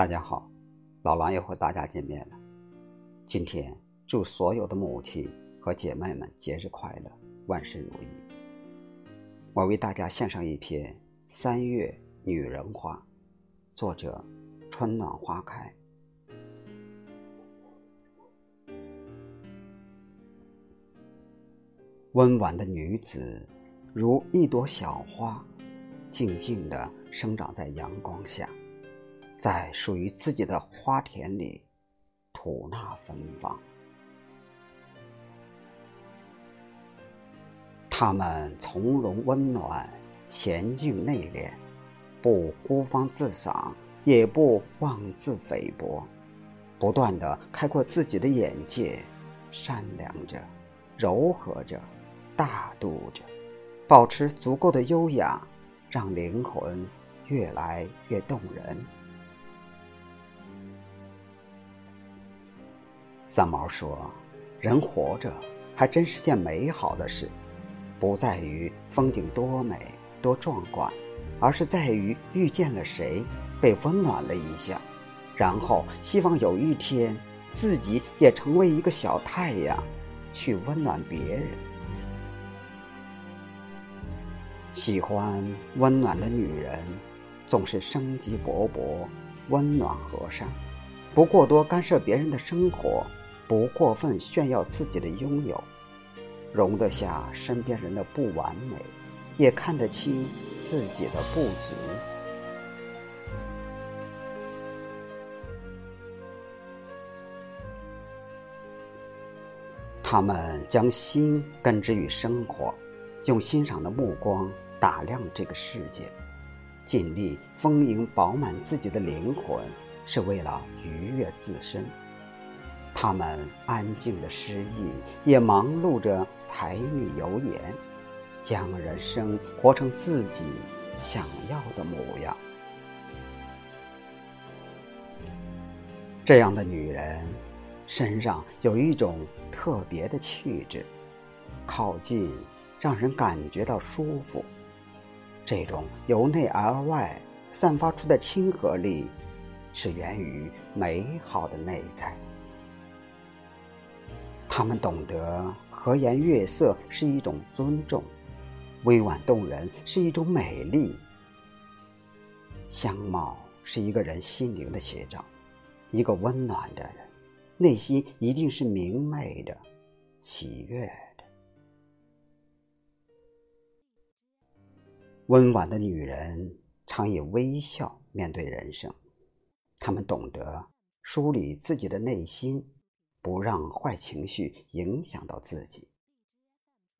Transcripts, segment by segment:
大家好，老狼又和大家见面了。今天祝所有的母亲和姐妹们节日快乐，万事如意。我为大家献上一篇《三月女人花》，作者春暖花开。温婉的女子，如一朵小花，静静地生长在阳光下。在属于自己的花田里，吐纳芬芳。他们从容温暖，娴静内敛，不孤芳自赏，也不妄自菲薄，不断的开阔自己的眼界，善良着，柔和着，大度着，保持足够的优雅，让灵魂越来越动人。三毛说：“人活着还真是件美好的事，不在于风景多美多壮观，而是在于遇见了谁，被温暖了一下，然后希望有一天自己也成为一个小太阳，去温暖别人。喜欢温暖的女人，总是生机勃勃，温暖和善，不过多干涉别人的生活。”不过分炫耀自己的拥有，容得下身边人的不完美，也看得清自己的不足。他们将心根植于生活，用欣赏的目光打量这个世界，尽力丰盈饱满自己的灵魂，是为了愉悦自身。他们安静的失意，也忙碌着柴米油盐，将人生活成自己想要的模样。这样的女人，身上有一种特别的气质，靠近让人感觉到舒服。这种由内而外散发出的亲和力，是源于美好的内在。他们懂得和颜悦色是一种尊重，委婉动人是一种美丽。相貌是一个人心灵的写照，一个温暖的人，内心一定是明媚的、喜悦的。温婉的女人常以微笑面对人生，她们懂得梳理自己的内心。不让坏情绪影响到自己。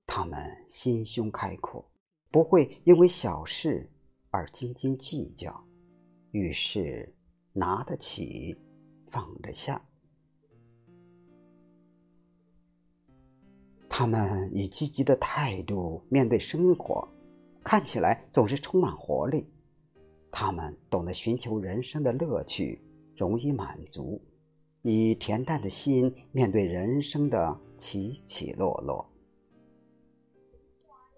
他们心胸开阔，不会因为小事而斤斤计较，遇事拿得起，放得下。他们以积极的态度面对生活，看起来总是充满活力。他们懂得寻求人生的乐趣，容易满足。以恬淡的心面对人生的起起落落，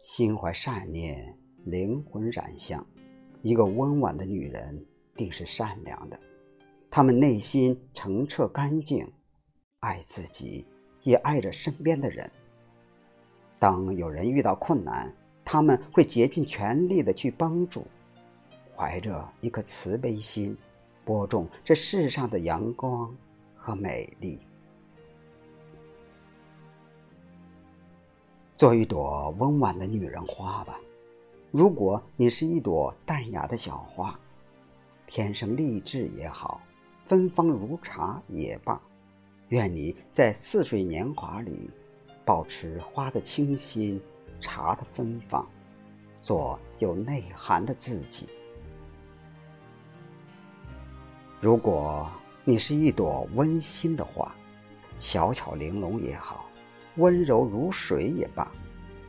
心怀善念，灵魂染香。一个温婉的女人定是善良的，她们内心澄澈干净，爱自己，也爱着身边的人。当有人遇到困难，他们会竭尽全力的去帮助，怀着一颗慈悲心，播种这世上的阳光。和美丽，做一朵温婉的女人花吧。如果你是一朵淡雅的小花，天生丽质也好，芬芳如茶也罢，愿你在似水年华里，保持花的清新，茶的芬芳，做有内涵的自己。如果。你是一朵温馨的花，小巧玲珑也好，温柔如水也罢，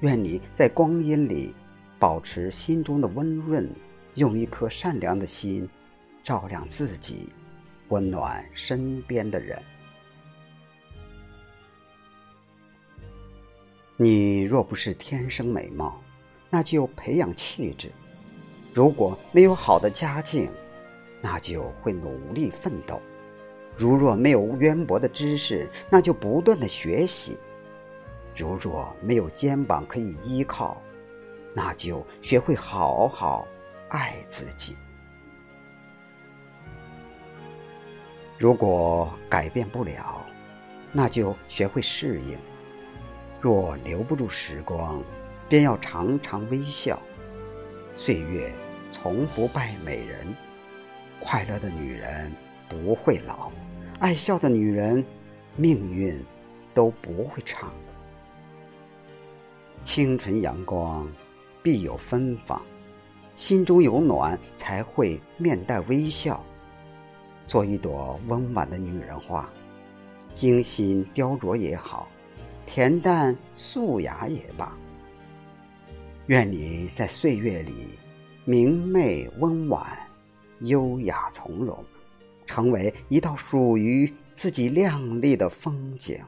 愿你在光阴里保持心中的温润，用一颗善良的心照亮自己，温暖身边的人。你若不是天生美貌，那就培养气质；如果没有好的家境，那就会努力奋斗；如若没有渊博的知识，那就不断的学习；如若没有肩膀可以依靠，那就学会好好爱自己。如果改变不了，那就学会适应；若留不住时光，便要常常微笑。岁月从不败美人，快乐的女人不会老，爱笑的女人命运都不会长。清纯阳光必有芬芳，心中有暖才会面带微笑。做一朵温婉的女人花，精心雕琢也好，恬淡素雅也罢。愿你在岁月里明媚温婉、优雅从容，成为一道属于自己亮丽的风景。